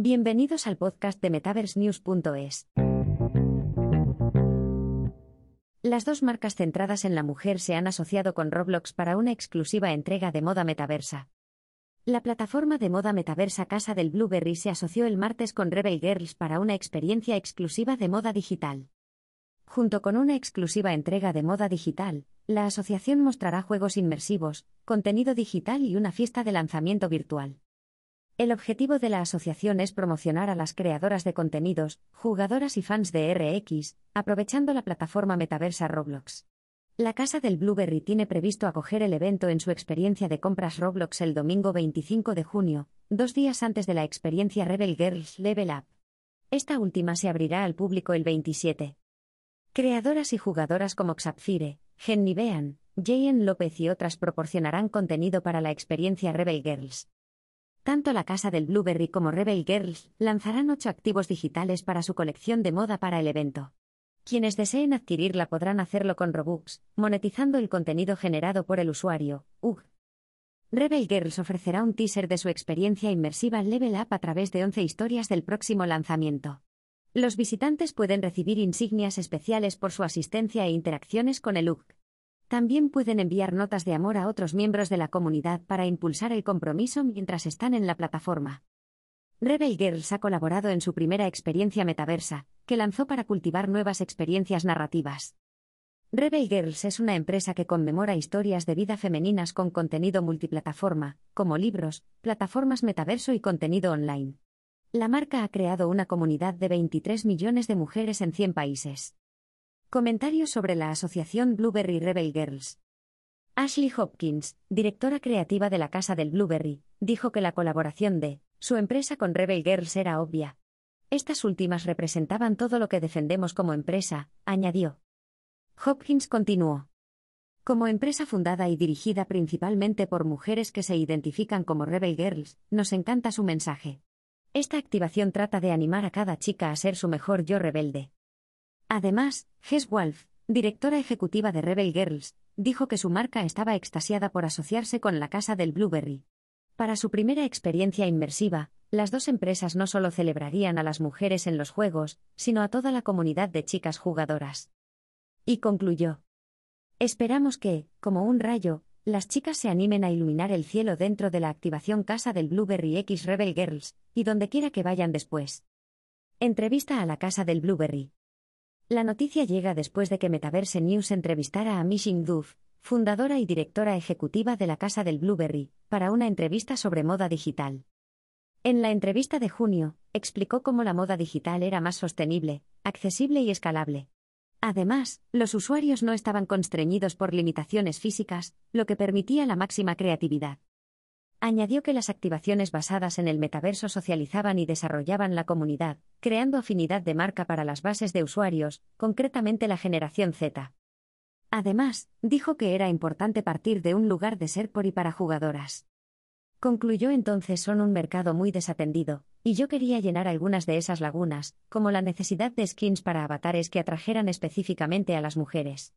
Bienvenidos al podcast de MetaverseNews.es. Las dos marcas centradas en la mujer se han asociado con Roblox para una exclusiva entrega de moda metaversa. La plataforma de moda metaversa Casa del Blueberry se asoció el martes con Rebel Girls para una experiencia exclusiva de moda digital. Junto con una exclusiva entrega de moda digital, la asociación mostrará juegos inmersivos, contenido digital y una fiesta de lanzamiento virtual. El objetivo de la asociación es promocionar a las creadoras de contenidos, jugadoras y fans de RX, aprovechando la plataforma metaversa Roblox. La Casa del Blueberry tiene previsto acoger el evento en su experiencia de compras Roblox el domingo 25 de junio, dos días antes de la experiencia Rebel Girls Level Up. Esta última se abrirá al público el 27. Creadoras y jugadoras como Xapfire, Jenny Bean, Jayen López y otras proporcionarán contenido para la experiencia Rebel Girls. Tanto la casa del Blueberry como Rebel Girls lanzarán ocho activos digitales para su colección de moda para el evento. Quienes deseen adquirirla podrán hacerlo con Robux, monetizando el contenido generado por el usuario, UG. Rebel Girls ofrecerá un teaser de su experiencia inmersiva Level Up a través de 11 historias del próximo lanzamiento. Los visitantes pueden recibir insignias especiales por su asistencia e interacciones con el UG. También pueden enviar notas de amor a otros miembros de la comunidad para impulsar el compromiso mientras están en la plataforma. Rebel Girls ha colaborado en su primera experiencia metaversa, que lanzó para cultivar nuevas experiencias narrativas. Rebel Girls es una empresa que conmemora historias de vida femeninas con contenido multiplataforma, como libros, plataformas metaverso y contenido online. La marca ha creado una comunidad de 23 millones de mujeres en 100 países. Comentarios sobre la asociación Blueberry Rebel Girls. Ashley Hopkins, directora creativa de la Casa del Blueberry, dijo que la colaboración de su empresa con Rebel Girls era obvia. Estas últimas representaban todo lo que defendemos como empresa, añadió. Hopkins continuó. Como empresa fundada y dirigida principalmente por mujeres que se identifican como Rebel Girls, nos encanta su mensaje. Esta activación trata de animar a cada chica a ser su mejor yo rebelde. Además, Hess Wolf, directora ejecutiva de Rebel Girls, dijo que su marca estaba extasiada por asociarse con la casa del Blueberry. Para su primera experiencia inmersiva, las dos empresas no solo celebrarían a las mujeres en los juegos, sino a toda la comunidad de chicas jugadoras. Y concluyó. Esperamos que, como un rayo, las chicas se animen a iluminar el cielo dentro de la activación Casa del Blueberry X Rebel Girls, y donde quiera que vayan después. Entrevista a la Casa del Blueberry. La noticia llega después de que Metaverse News entrevistara a Mishing Duff, fundadora y directora ejecutiva de la Casa del Blueberry, para una entrevista sobre moda digital. En la entrevista de junio, explicó cómo la moda digital era más sostenible, accesible y escalable. Además, los usuarios no estaban constreñidos por limitaciones físicas, lo que permitía la máxima creatividad. Añadió que las activaciones basadas en el metaverso socializaban y desarrollaban la comunidad, creando afinidad de marca para las bases de usuarios, concretamente la generación Z. Además, dijo que era importante partir de un lugar de ser por y para jugadoras. Concluyó entonces son un mercado muy desatendido, y yo quería llenar algunas de esas lagunas, como la necesidad de skins para avatares que atrajeran específicamente a las mujeres.